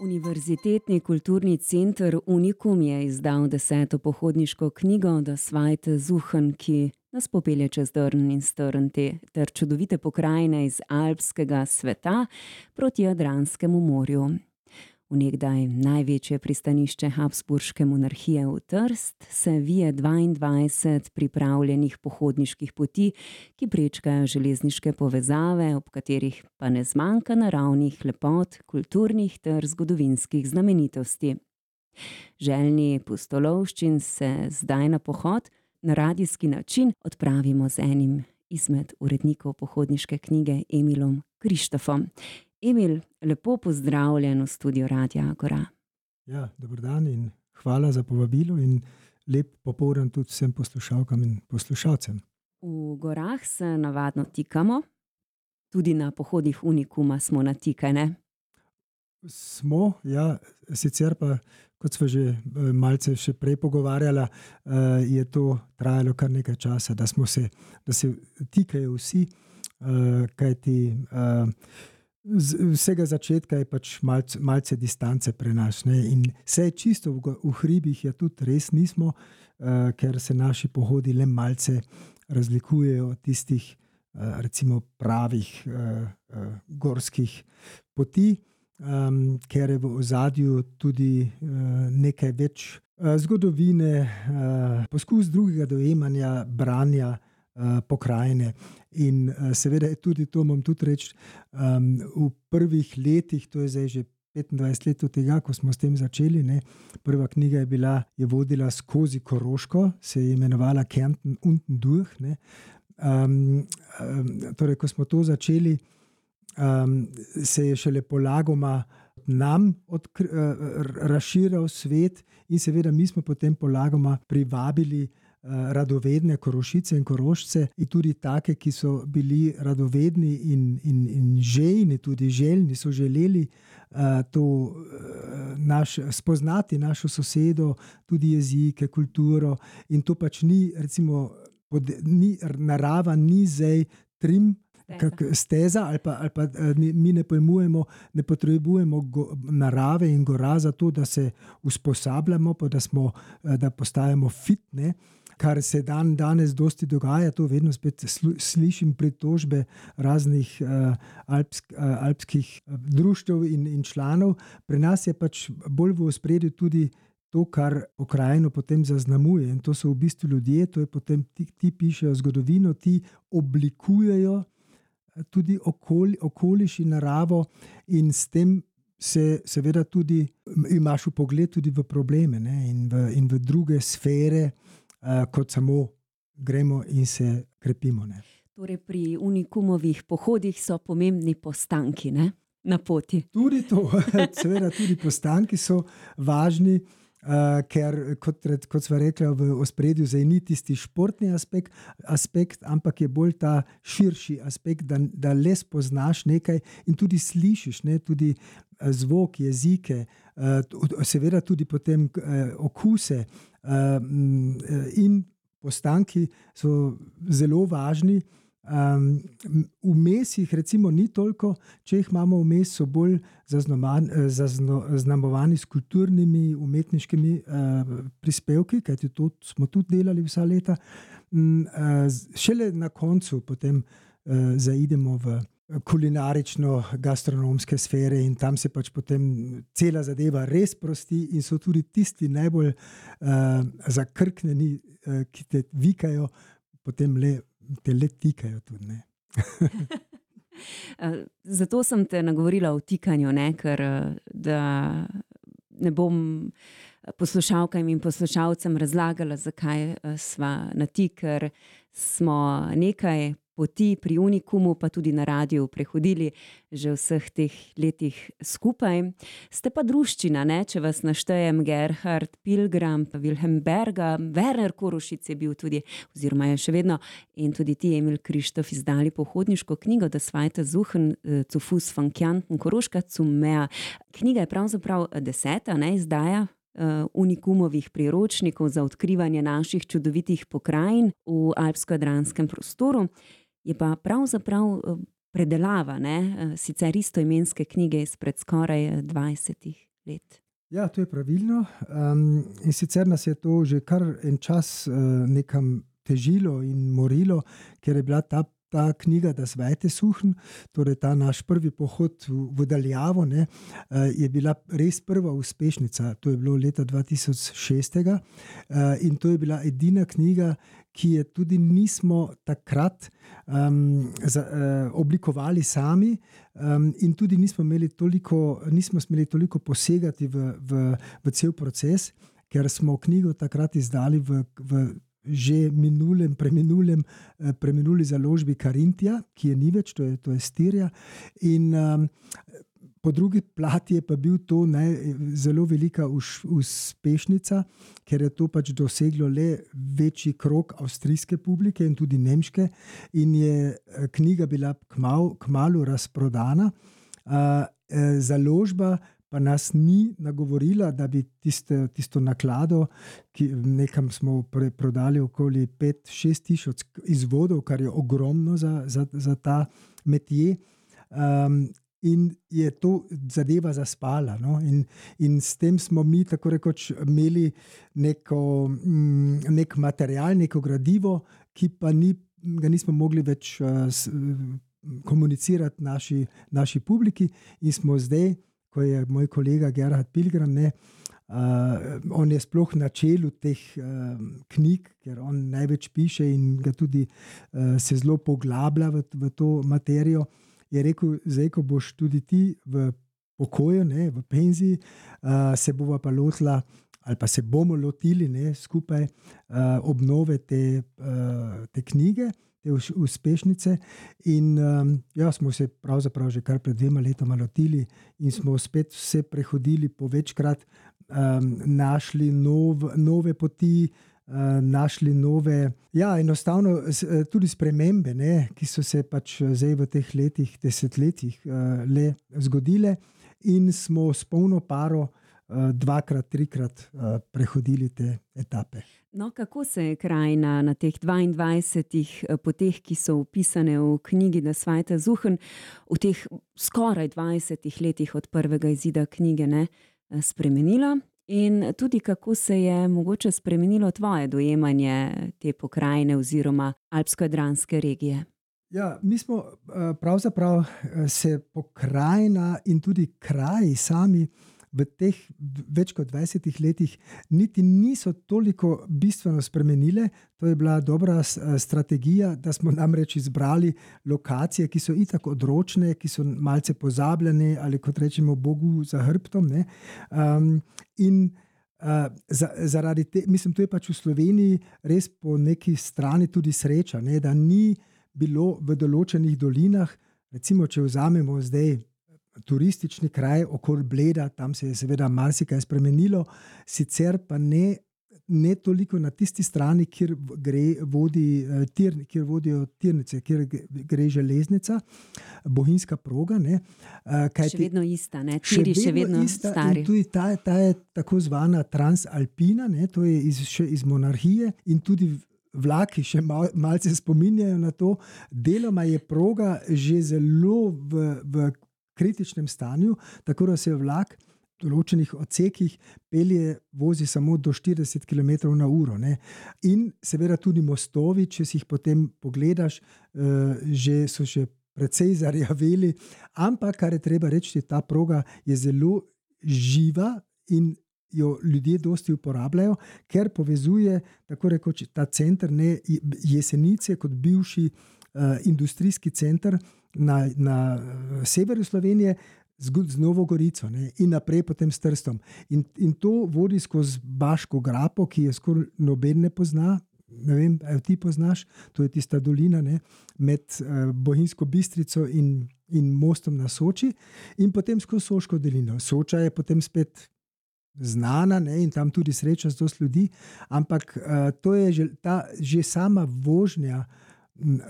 Univerzitetni kulturni center Unikum je izdal deseto pohodniško knjigo Da Svajte Zuhen, ki nas popelje čez drn in strn te ter čudovite pokrajine iz alpskega sveta proti Jadranskemu morju. V nekdaj največje pristanišče Habsburške monarhije v Trst se vije 22 pripravljenih pohodniških poti, ki prečkajo železniške povezave, ob katerih pa ne zmanjka naravnih lepot, kulturnih ter zgodovinskih znamenitosti. Željni pustolovščin se zdaj na pohod na radijski način odpravimo z enim izmed urednikov pohodniške knjige Emilom Krištofom. Emil, lepo pozdravljen v studiu Radia Agora. Ja, dobro dan in hvala za povabilo, in lep popoldan tudi vsem poslušalkam in poslušalcem. V gorah se navadno tikamo, tudi na pohodih Unikuma smo natikani. Smo, ja, sicer pa, kot smo že malce še prej pogovarjali, je to trajalo kar nekaj časa, da smo se, da se tikajo vsi, kajti z vsega začetka je pač malce, malce distance pri nas, ne, in saj čisto v v hribih je tudi res nismo, ker se naši pohodi le malce razlikujejo od tistih, recimo pravih, gorskih poti, ker je v ozadju tudi, nekaj več, zgodovine, poskus drugega dojemanja, branja, pokrajine. In, seveda je tudi to, moram tudi reči, v prvih letih, to je zdaj že petindvajset let od tega, ko smo s tem začeli, ne, prva knjiga je bila, je vodila skozi Koroško, se je imenovala Kärnten unten durch, ne. torej ko smo to začeli, se je šele polagoma nam razširjal svet in seveda mi smo potem polagoma privabili, radovedne Korošice in Korošce in tudi take, ki so bili radovedni in, in, in žejni, tudi željni, so želeli, to, naš, spoznati našo sosedo, tudi jezike, kulturo, in to pač ni recimo ni narava ni zdaj trim steza ali pa, ali pa, mi ne pojmujemo, ne potrebujemo narave in gora zato, da se usposabljamo pa da smo, da postajamo fit, ne. Kar se dandanes dosti dogaja, to vedno spet slišim pritožbe raznih, alpskih društev in, in članov, pri nas je pač bolj v ospredju tudi to, kar pokrajino potem zaznamuje, in to so v bistvu ljudje, to je potem ti pišejo zgodovino, ti oblikujejo, tudi okoliš in naravo in s tem se seveda tudi imaš vpogled tudi v probleme, ne, in v, in v druge sfere, kot samo gremo in se krepimo, ne. Torej pri Unikumovih pohodih so pomembni postanki, ne? Na poti. Tudi to, seveda tudi postanki so važni, ker kot kot sva rekla, v ospredju zdaj ni tisti športni aspekt, aspekt, ampak je bolj ta širši aspekt, da, da le spoznaš nekaj in tudi slišiš, ne, tudi, zvok, jezike, seveda tudi potem, okuse, in postanki so zelo važni, vmes jih recimo ni toliko, če jih imamo vmes, so bolj zaznamovani s kulturnimi, umetniškimi, prispevki, kajti to smo tudi delali vsa leta. šele na koncu potem, zaidemo v kulinarično-gastronomske sfere in tam se pač potem cela zadeva res sprosti in so tudi tisti najbolj, zakrknjeni, ki te vikajo, potem le, te le tikajo tudi, ne. zato sem te nagovorila o tikanju, ne, ker, da ne bom poslušalkam in poslušalcem razlagala, zakaj, sva na ti, ker smo nekaj poti pri Unikumu pa tudi na radiu prehodili že vseh teh letih skupaj. Ste pa druščina, ne, če vas naštejem, Gerhard Pilgram pa Vilhelm Berga, Werner Korošit je bil tudi oziroma je še vedno in tudi ti, Emil Krištof, izdali pohodniško knjigo Da Svajte Zuchen zu Fuß von Kärnten, Koroška Meer. Knjiga je pravzaprav deseta, ne, izdaja, Unikumovih priročnikov za odkrivanje naših čudovitih pokrajin v alpsko-jadranskem prostoru. Je pa pravzaprav, predelava, ne? sicer isto imenske knjige izpred skoraj 20 let. Ja, to je pravilno. Um, in sicer nas je to že kar en čas uh, nekam težilo in morilo, ker je bila ta ta knjiga, da svete suhn, torej ta naš prvi pohod v, v daljavo, ne, eh, je bila res prva uspešnica. To je bilo leta 2006 eh, in to je bila edina knjiga, ki je tudi nismo takrat um, za, uh, oblikovali sami, um, in tudi nismo toliko, nismo smeli toliko posegati v, v, v cel proces, ker smo knjigo takrat izdali v. v že minulem, preminulem, eh, preminuli založbi Karintija, ki je ni več, to je, to je Stirja. In um, po drugi plati je pa bil to ne, zelo velika už, uspešnica, ker je to pač doseglo le večji krok avstrijske publike in tudi nemške, in je eh, knjiga bila kmalo kmal razprodana. Uh, založba pa nas ni nagovorila, da bi tiste, tisto naklado, ki nekam smo pre, prodali okoli 5-6 tisoč izvodov, kar je ogromno za, za, za ta metje. Um, In je to zadeva zaspala. No? In, in s tem smo mi, tako rekoč, imeli neko, mm, nek material, neko gradivo, ki pa ni, ga nismo mogli več uh, komunicirati naši, naši publiki, in smo zdaj, ko je moj kolega Gerhard Pilgram, ne, uh, on je sploh na čelu teh uh, knjig, ker on največ piše in ga tudi uh, se zelo poglablja v, v to materijo. Je rekel, zdaj, ko boš tudi ti v pokoju, ne, v penziji, uh, se bomo pa lotila. Ali pa se bomo lotili ne, skupaj uh, obnove te, uh, te knjige, te uspešnice. In um, ja, smo se pravzaprav že kar pred dvema letoma lotili in smo spet vse prehodili po večkrat, um, našli nov, nove poti. Uh, našli nove, ja, enostavno uh, tudi spremembe, ne, ki so se pač zdaj v teh letih, desetletjih, le zgodile, in smo s polno paro Eh, dvakrat, trikrat prehodili te etape. No, kako se je krajina na teh 22 eh, poteh, ki so opisane v knjigi Da Svajte Zuhen, v teh skoraj 20 letih od prvega izida knjige, ne, spremenila? In tudi kako se je mogoče spremenilo tvoje dojemanje te pokrajine oziroma alpsko-dranske regije? Ja, mi smo pravzaprav se pokrajina in tudi kraji sami v teh več kot 20 letih niti niso toliko bistveno spremenile. To je bila dobra strategija, da smo namreč izbrali lokacije, ki so itak odročne, ki so malce pozabljene ali kot rečemo, Bogu za hrbtom. Um, in uh, za, zaradi tega, mislim, to je pač v Sloveniji res po neki strani tudi sreča, ne, da ni bilo v določenih dolinah, recimo, če vzamemo zdaj turistični kraj okoli Bleda, tam se je seveda marsikaj spremenilo, sicer pa ne, ne toliko na tisti strani, kjer, gre, vodi, eh, tir, kjer vodijo tirnice, kjer gre železnica, bohinjska proga. Ne, eh, kaj še vedno ista, ne? tiri še vedno, še vedno ista. Tudi ta, ta je tako zvana transalpina, ne, to je iz, še iz monarhije in tudi. Vlaki še mal, malce spominjajo na to, deloma je proga že zelo v, v kritičnem stanju, tako da se vlak v določenih odsekih pelje, vozi samo do 40 km/h. In seveda tudi mostovi, če si jih potem pogledaš, uh, že so še precej zarjaveli. Ampak, kar je treba reči, ta proga je zelo živa in. Jo ljudje dosti uporabljajo, ker povezuje tako rekoč ta center, ne jesenice, kot bivši uh, industrijski center, na, na eh, severu Slovenije, z, Novo Gorico ne, in naprej potem s Trstom. In, in to vodi skozi Baško grapo, ki je skoraj noben ne pozna. Ne vem, ali ti poznaš, to je tista dolina ne, med uh, Bohinjsko bistrico in, in mostom na Soči, in potem skozi Soško dolino. Soča je potem spet znana ne, in tam tudi sreča z dosti ljudi, ampak uh, to je že, ta, že sama vožnja uh,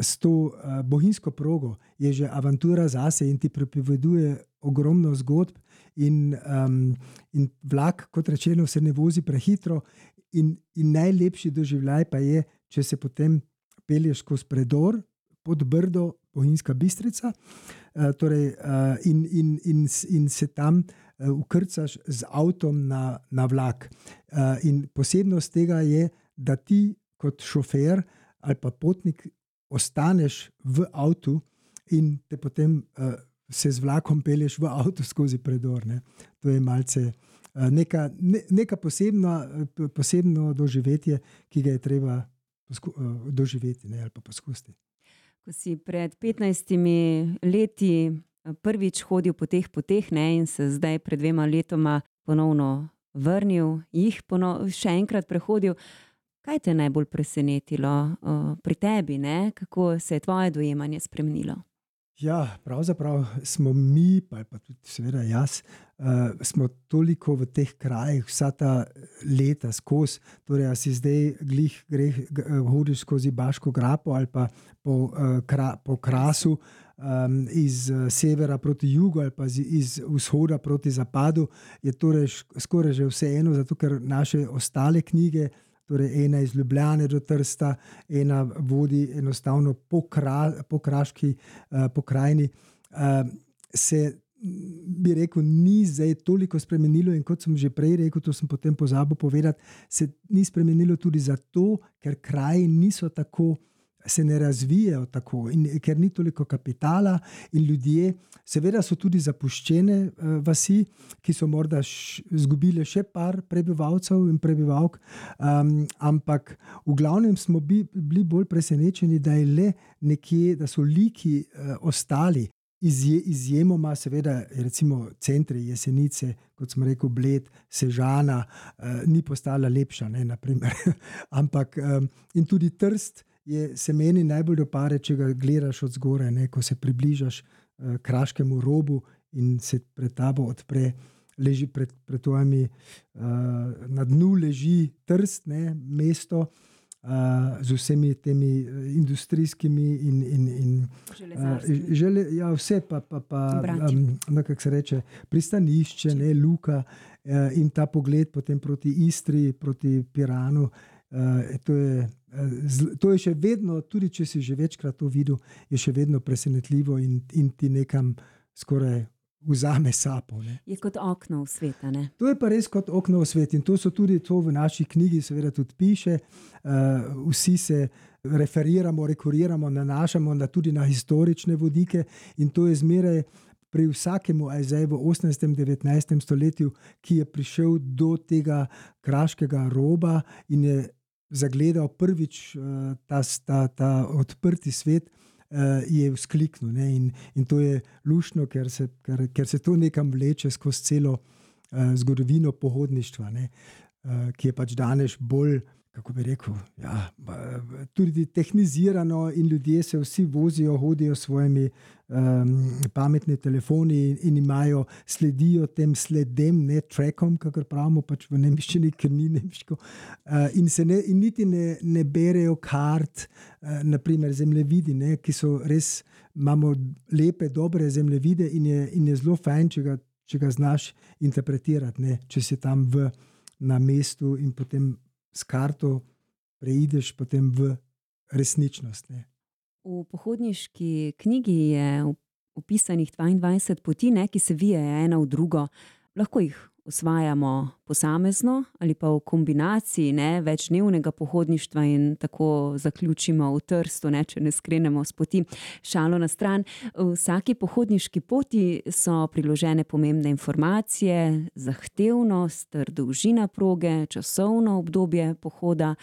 s to uh, bohinjsko progo je že avantura zase in ti pripoveduje ogromno zgodb. In, um, in vlak, kot rečeno, se ne vozi prehitro, in, in najlepši doživljaj pa je, če se potem pelješ skozi predor pod brdo, Bohinjska Bistrica. Torej, in, in, in, in se tam ukrcaš z avtom na, na vlak. In posebnost tega je, da ti kot šofer ali pa potnik ostaneš v avtu in te potem se z vlakom peleš v avtu skozi predor. Ne. To je malce. Neka, ne, neka posebna, posebno doživetje, ki ga je treba posku, doživeti ne, ali pa poskusiti. Ko si pred 15 leti prvič hodil po teh poteh ne, in se zdaj, pred dvema letoma, ponovno vrnil, jih ponovno še enkrat prehodil, kaj te je najbolj presenetilo uh, pri tebi, ne? kako se je tvoje dojemanje spremenilo? Ja, pravzaprav smo mi, pa, pa tudi, seveda, jaz, uh, smo toliko v teh krajih, vsa ta leta skozi. Torej, si zdaj glih, greh, hodiš skozi Baško grapo ali pa po, uh, kra, po krasu. Um, iz severa proti jugu, ali pa iz vzhoda proti zapadu, je torej skoraj že vseeno, zato ker naše ostale knjige, torej ena iz Ljubljana do Trsta, ena vodi enostavno po, kra, po kraški uh, pokrajini. Uh, se bi rekel, ni zdaj toliko spremenilo, in kot sem že prej rekel, to sem potem pozabil povedati, se ni spremenilo tudi zato, ker kraji niso tako se ne razvijajo tako, in, ker ni toliko kapitala, in ljudje, seveda, so tudi zapuščene uh, vasi, ki so morda izgubile še par prebivalcev in prebivalk, um, ampak v glavnem smo bi, bili bolj presenečeni, da, le nekje, da so liki uh, ostali. Izje, izjemoma, seveda, recimo centri Jesenice, kot smo rekli, Bled, Sežana, uh, ni postala lepša, ne, ampak um, in tudi Trst je, se meni najbolj dopare, če ga gledaš od zgoraj, ne, ko se približaš uh, kraškemu robu in se pred tabo odpre. Leži pred, pred tvojimi, uh, na dnu leži trstne mesto uh, z vsemi temi industrijskimi in, in, in uh, žele, ja, vse, pa, pa, pa um, no, kako se reče, pristanišče, ne, luka uh, in ta pogled potem proti Istri, proti Piranu. Uh, to je to je še vedno, tudi če si že večkrat to videl, je še vedno presenetljivo in, in ti nekam skoraj vzame sapo. Ne. Je kot okno v svet. To je pa res kot okno v svet in to so tudi to v naši knjigi, seveda tudi piše. Uh, vsi se referiramo, rekuriramo, nanašamo na tudi na historične vodike in to je zmeraj. Pri vsakemu, aj zdaj v 18. in 19. stoletju, ki je prišel do tega kraškega roba in je zagledal prvič uh, ta, ta, ta odprti svet, uh, je vzkliknil. In, in to je lušno, ker se, ker, ker se to nekam vleče skozi celo uh, zgodovino pohodništva, ne, uh, ki je pač danes bolj kako bi rekel, ja, tudi tehnizirano, in ljudje se vsi vozijo, hodijo s svojimi um, pametnimi telefoni in, in imajo, sledijo tem sledem, ne trackom, kako pravimo pač v nemščini, ker ni nemško. Uh, in, ne, in niti ne, ne berejo kart, uh, naprimer zemljevidi, ne, ki so res, imamo lepe, dobre zemljevide in je, in je zelo fajn, če ga, če ga znaš interpretirati, ne, če si tam v. Na mestu, in potem s karto preideš potem v resničnost. Ne. V pohodniški knjigi je opisanih 22 poti, ne, ki se vijajo ena v drugo. Lahko jih osvajamo posamezno ali pa v kombinaciji ne, večdnevnega pohodništva in tako zaključimo v trstu, ne, če ne skrenemo s poti. Šalo na stran. V vsaki pohodniški poti so priložene pomembne informacije, zahtevnost, dolžina proge, časovno obdobje pohoda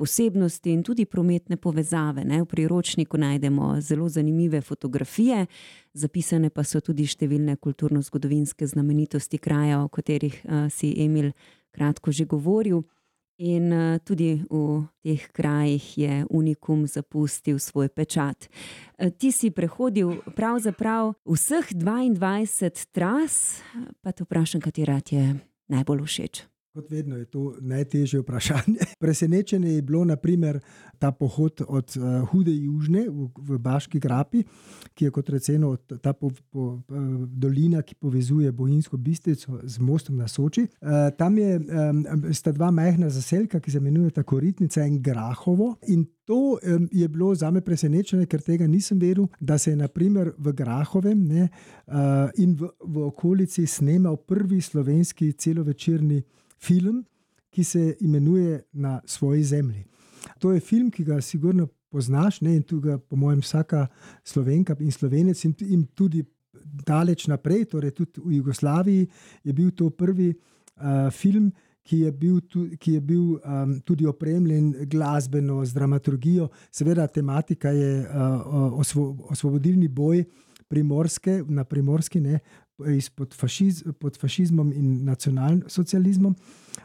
posebnosti in tudi prometne povezave. Ne? V priročniku najdemo zelo zanimive fotografije, zapisane pa so tudi številne kulturno-zgodovinske znamenitosti kraja, o katerih uh, si Emil kratko že govoril. In uh, tudi v teh krajih je Unikum zapustil svoj pečat. Uh, ti si prehodil pravzaprav vseh 22 tras, pa te vprašam, katera ti je najbolj všeč. Kot vedno je to najtežje vprašanje. Presenečenje je bilo, naprimer, ta pohod od uh, Hude Južne v, v Baški grapi, ki je kot rečeno ta po, po, uh, dolina, ki povezuje Bojinsko bistrico z mostom na Soči. Uh, tam je, um, sta dva majhna zaselka, ki se imenujeta Koritnica in Grahovo. In to um, je bilo za me presenečenje, ker tega nisem vedel, da se je naprimer v Grahovem ne, uh, in v, v okolici snemal prvi slovenski celovečerni film, ki se imenuje Na svoji zemlji. To je film, ki ga sigurno poznaš ne? in tu ga, po mojem, vsaka slovenka in slovenec in, in tudi daleč naprej, torej tudi v Jugoslaviji, je bil to prvi uh, film. Ki je bil, tu, ki je bil um, tudi opremljen glasbeno, z dramaturgijo, seveda, tematika je uh, osvo, osvobodilni boj primorske, na primorski, ne, pod, fašiz, pod fašizmom in nacionalsocializmom.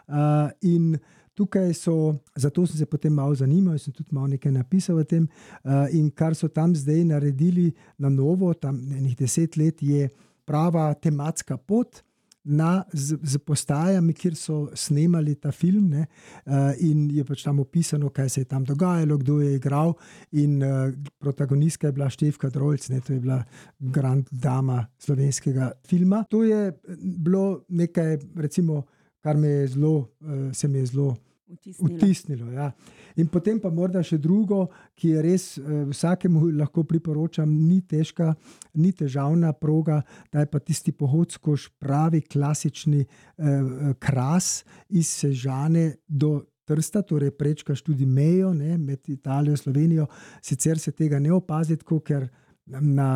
Uh, in tukaj so, zato sem se potem malo zanimal sem tudi malo nekaj napisal o tem. Uh, in kar so tam zdaj naredili na novo, tam nekaj deset let, je prava tematska pot na, z, z postajami, kjer so snemali ta film, ne, uh, in je pač tam opisano, kaj se je tam dogajalo, kdo je igral. In uh, protagonistka je bila Števka Drojc, ne, to je bila grand dama slovenskega filma. To je bilo nekaj, recimo, kar me je zelo, uh, se mi je zelo Vtisnilo. vtisnilo. Ja. In potem pa morda še drugo, ki je res eh, vsakemu lahko priporočam, ni težka, ni težavna proga, da je pa tisti pohod skozi pravi klasični eh, kras iz Sežane do. Trsta, torej prečkaš tudi mejo ne, med Italijo in Slovenijo. Sicer se tega ne opazi, ker na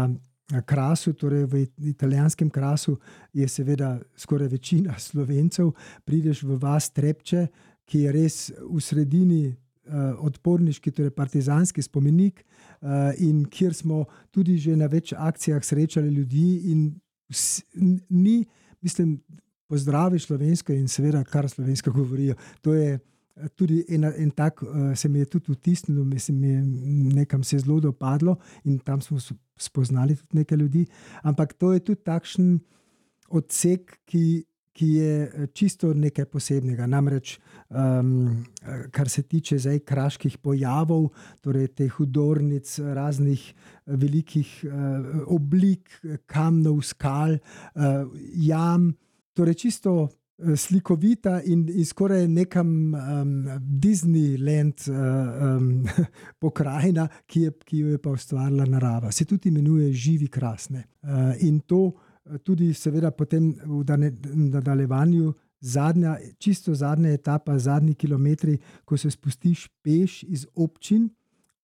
krasu, torej v italijanskem krasu, je seveda skoraj večina slovencev. Prideš v vas Trepče, ki je res v sredini uh, odporniški, torej partizanski spomenik, uh, in kjer smo tudi že na več akcijah srečali ljudi, in ni, mislim, pozdravi slovensko in seveda, kar slovensko govorijo. To je eh, tudi en, en tak, uh, se mi je tudi vtisnilo, mislim, mi je nekam se zelo dopadlo in tam smo spoznali tudi nekaj ljudi. Ampak to je tudi takšen odsek, ki ki je eh, čisto nekaj posebnega. Namreč, um, kar se tiče zdaj kraških pojavov, torej teh hudornic, raznih eh, velikih uh, oblik, kamnov, skal, uh, jam, torej čisto. Slikovita in, in skoraj nekam um, Disneyland uh, um, pokrajina, ki, je, ki jo je pa ustvarila narava. Se tudi imenuje živi krasne. Uh, in to tudi, seveda, potem v nadaljevanju, zadnja, čisto zadnja etapa, zadnji kilometri, ko se spustiš peš iz občin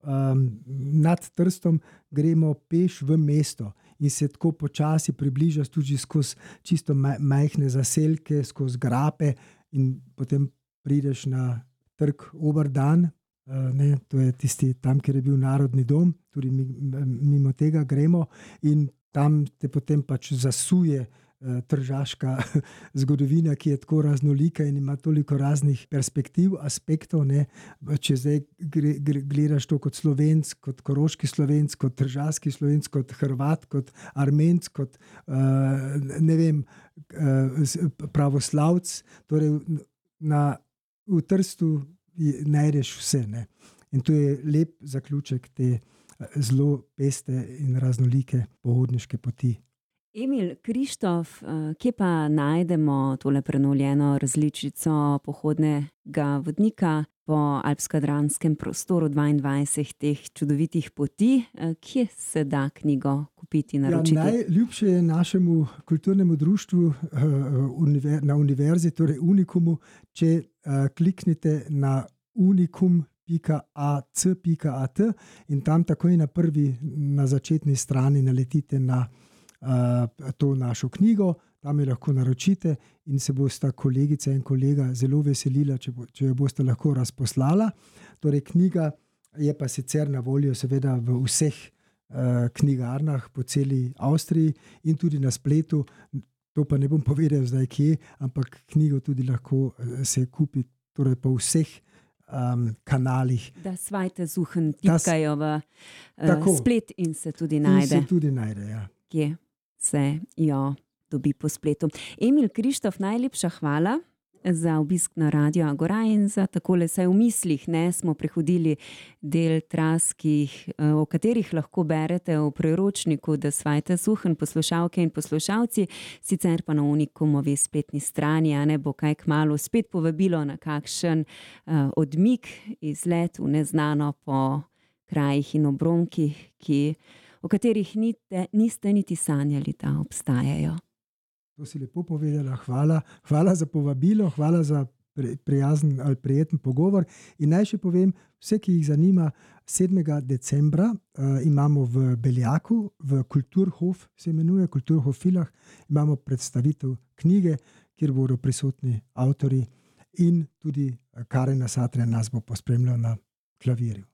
um, nad Trstom, gremo peš v mesto. In se tako počasi približaš tudi skozi čisto majhne zaselke, skozi grape, in potem prideš na trg Obrdan. Uh, ne, to je tisti tam, kjer je bil narodni dom, tudi mimo tega gremo. In tam te potem pač zasuje uh, tržaška zgodovina, ki je tako raznolika in ima toliko raznih perspektiv, aspektov. Ne? Če zdaj gledaš to kot slovenc, kot koroški slovenc, kot tržaški slovenc, kot hrvat, kot armenc, kot uh, ne vem, uh, pravoslavc. Torej na, v Trstu najdeš vse. Ne? In to je lep zaključek te zelo peste in raznolike pohodniške poti. Emil Krištof, eh, kje pa najdemo tole prenovljeno različico pohodnega vodnika po alpsko-dranskem prostoru 22 teh čudovitih poti? Eh, kje se da knjigo kupiti na roki? Ja, najljubše je našemu kulturnemu društvu eh, na univerzi, torej Unikumu, če kliknete na Unikum www.ac.at in tam takoj na prvi, na začetni strani naletite na uh, to našo knjigo, tam jo lahko naročite in se bosta kolegica in kolega zelo veselila, če, bo, če jo boste lahko razposlala. Torej, knjiga je pa sicer na voljo, seveda, v vseh uh, knjigarnah po celi Avstriji in tudi na spletu. To pa ne bom povedal zdaj, kje, ampak knjigo tudi lahko se kupi torej po vseh um, kanalih. Da svajte zuhen, tikajo v uh, splet in se tudi najde. Se tudi najde ja. Kje se jo dobi po spletu. Emil Krištof, najlepša hvala za obisk na Radio Agora in za takole saj v mislih ne smo prehodili del tras, jih, o katerih lahko berete v priročniku Da svajte suhen, poslušalke in poslušalci, sicer pa na Unikumovi spletni strani, a ne bo kaj kmalu spet povabilo na kakšen odmik, izlet v neznano po krajih in obronkih, ki, o katerih nite, niste niti sanjali, da obstajajo. To si lepo povedala, hvala. Hvala za povabilo, hvala za prijazen ali prijeten pogovor. In naj še povem, vse, ki jih zanima, 7. decembra uh, imamo v Beljaku, v Kulturhof, se imenuje Kulturhof Filah, imamo predstavitev knjige, kjer bodo prisotni avtori in tudi Karen Satrija nas bo pospremljal na klavirju.